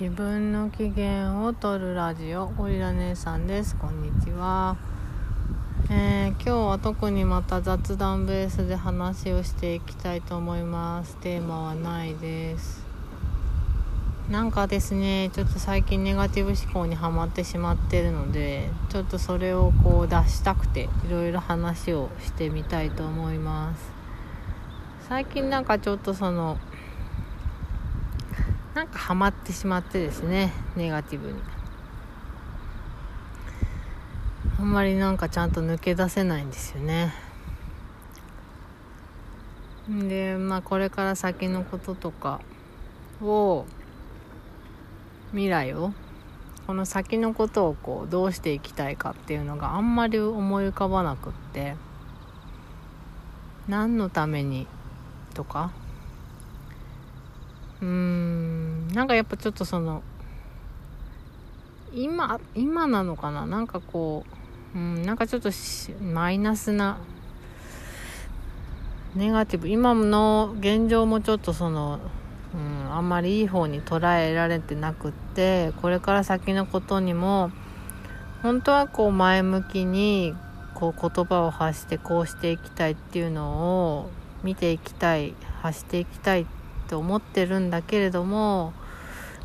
自分の機嫌を取るラジオ。ゴリラ姉さんです。こんにちは、えー、今日は特にまた雑談ベースで話をしていきたいと思います。テーマはないです。なんかですねちょっと最近ネガティブ思考にはまってしまってるのでちょっとそれをこう出したくていろいろ話をしてみたいと思います。最近なんかちょっとそのなんかハマってしまってですねネガティブに。あんまりなんかちゃんと抜け出せないんですよね。でまあこれから先のこととかを未来をこの先のことをこうどうしていきたいかっていうのがあんまり思い浮かばなくって何のためにとかうーん。なんかやっぱちょっとその今今なのかな？なんかこう、うん、なんかちょっとマイナスなネガティブ今の現状もちょっとその、うん、あんまりいい方に捉えられてなくってこれから先のことにも本当はこう前向きにこう言葉を発してこうしていきたいっていうのを見ていきたい発していきたいってって思ってるんだけれども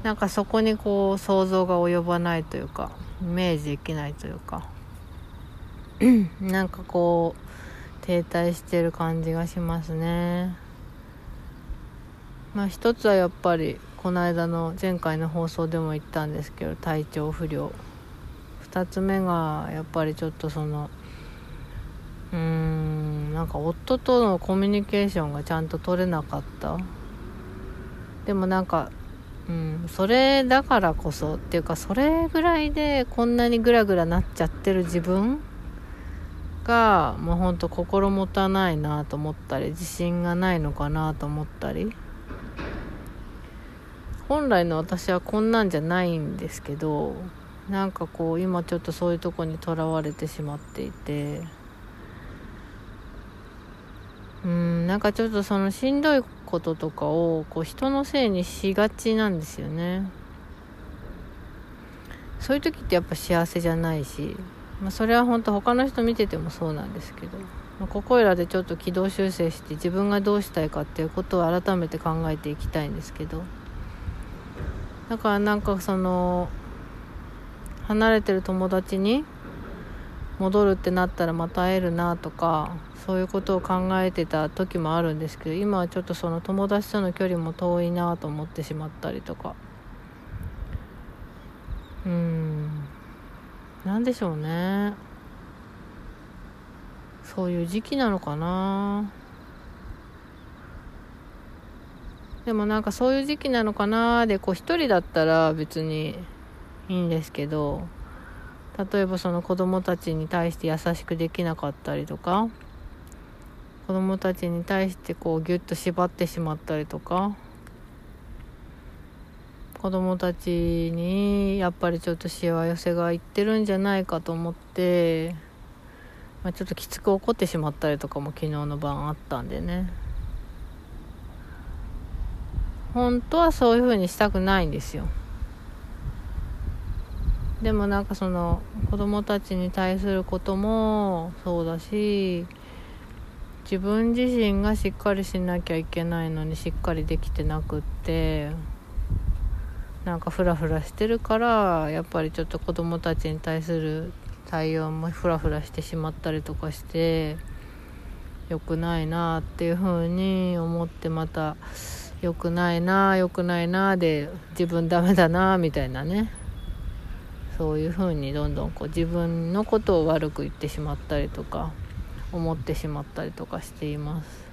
なんかそこにこう想像が及ばないというかイメージできないというかなんかこう停滞してる感じがしますね。まあ一つはやっぱりこの間の前回の放送でも言ったんですけど体調不良。2つ目がやっぱりちょっとそのうーんなんか夫とのコミュニケーションがちゃんと取れなかった。でもなんかうんそれだからこそっていうかそれぐらいでこんなにグラグラなっちゃってる自分がもうほんと心もたないなと思ったり自信がないのかなと思ったり。本来の私はこんなんじゃないんですけどなんかこう今ちょっとそういうとこにとらわれてしまっていて。うんなんかちょっとそのしんどいこととかをこう人のせいにしがちなんですよね。そういう時ってやっぱ幸せじゃないし、まあ、それは本当他の人見ててもそうなんですけど、まあ、ここいらでちょっと軌道修正して自分がどうしたいかっていうことを改めて考えていきたいんですけどだからなんかその離れてる友達に戻るってなったらまた会えるなとかそういうことを考えてた時もあるんですけど今はちょっとその友達との距離も遠いなと思ってしまったりとか。うん。何でしょうね。そういう時期なのかな。でもなんかそういう時期なのかなでこう一人だったら別にいいんですけど例えばその子供たちに対して優しくできなかったりとか子供たちに対してこうギュッと縛ってしまったりとか子供たちにやっぱりちょっとしわ寄せがいってるんじゃないかと思って、まあ、ちょっときつく怒ってしまったりとかも昨日の晩あったんでね。本当はそういう風にしたくないんですよ。でもなんかその子供たちに対することもそうだし自分自身がしっかりしなきゃいけないのにしっかりできてなくってなんかフラフラしてるからやっぱりちょっと子供たちに対する対応もフラフラしてしまったりとかして良くないなっていう風に思ってまた良くないな良くないなで自分ダメだなみたいなね。そういう風にどんどんこう自分のことを悪く言ってしまったりとか。思ってしまったりとかしています。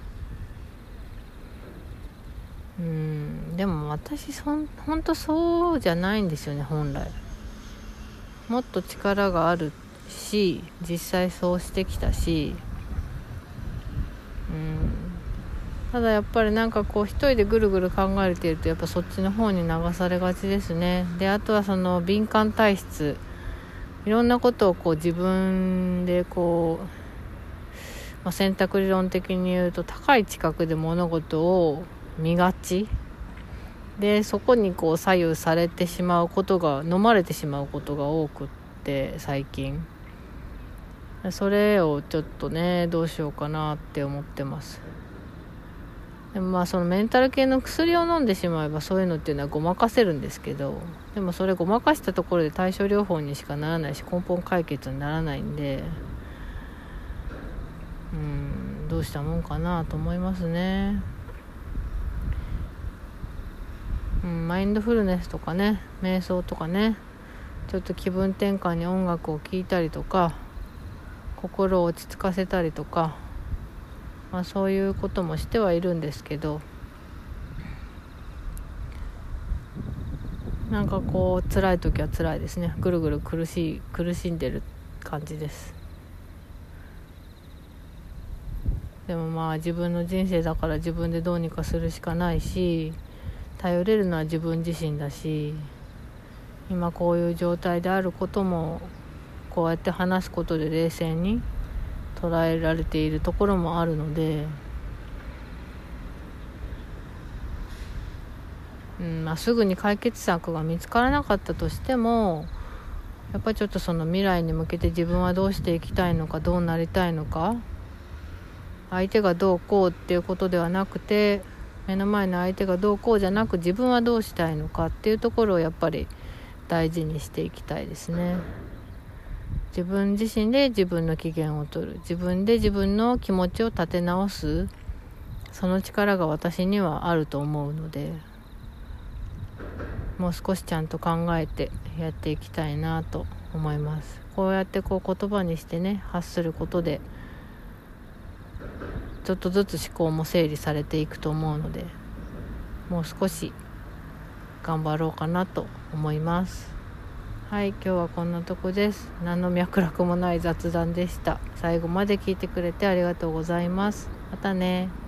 うんでも私そん本当そうじゃないんですよね本来。もっと力があるし実際そうしてきたし。うん。ただやっぱりなんかこう一人でぐるぐる考えているとやっぱそっちの方に流されがちですね。であとはその敏感体質。いろんなことをこう自分でこう、まあ、選択理論的に言うと高い近くで物事を見がち。でそこにこう左右されてしまうことが飲まれてしまうことが多くって最近。それをちょっとねどうしようかなって思ってます。でもまあそのメンタル系の薬を飲んでしまえばそういうのっていうのはごまかせるんですけどでもそれごまかしたところで対症療法にしかならないし根本解決にならないんでうんどうしたもんかなと思いますね。うんマインドフルネスとかね瞑想とかねちょっと気分転換に音楽を聴いたりとか心を落ち着かせたりとかまあ、そういうこともしてはいるんですけどなんかこう辛い時は辛いですね。ぐるぐる苦しい苦しんでる感じです。でもまあ自分の人生だから自分でどうにかするしかないし頼れるのは自分自身だし今こういう状態であることもこうやって話すことで冷静に捉えられているところもあるので、うんまあ、すぐに解決策が見つからなかったとしてもやっぱりちょっとその未来に向けて自分はどうしていきたいのかどうなりたいのか相手がどうこうっていうことではなくて目の前の相手がどうこうじゃなく自分はどうしたいのかっていうところをやっぱり大事にしていきたいですね。自分自身で自分の機嫌を取る。自分で自分の気持ちを立て直す。その力が私にはあると思うのでもう少しちゃんと考えてやっていきたいなと思います。こうやってこう言葉にしてね発することでちょっとずつ思考も整理されていくと思うのでもう少し頑張ろうかなと思います。はい今日はこんなとこです。何の脈絡もない雑談でした。最後まで聞いてくれてありがとうございます。またね。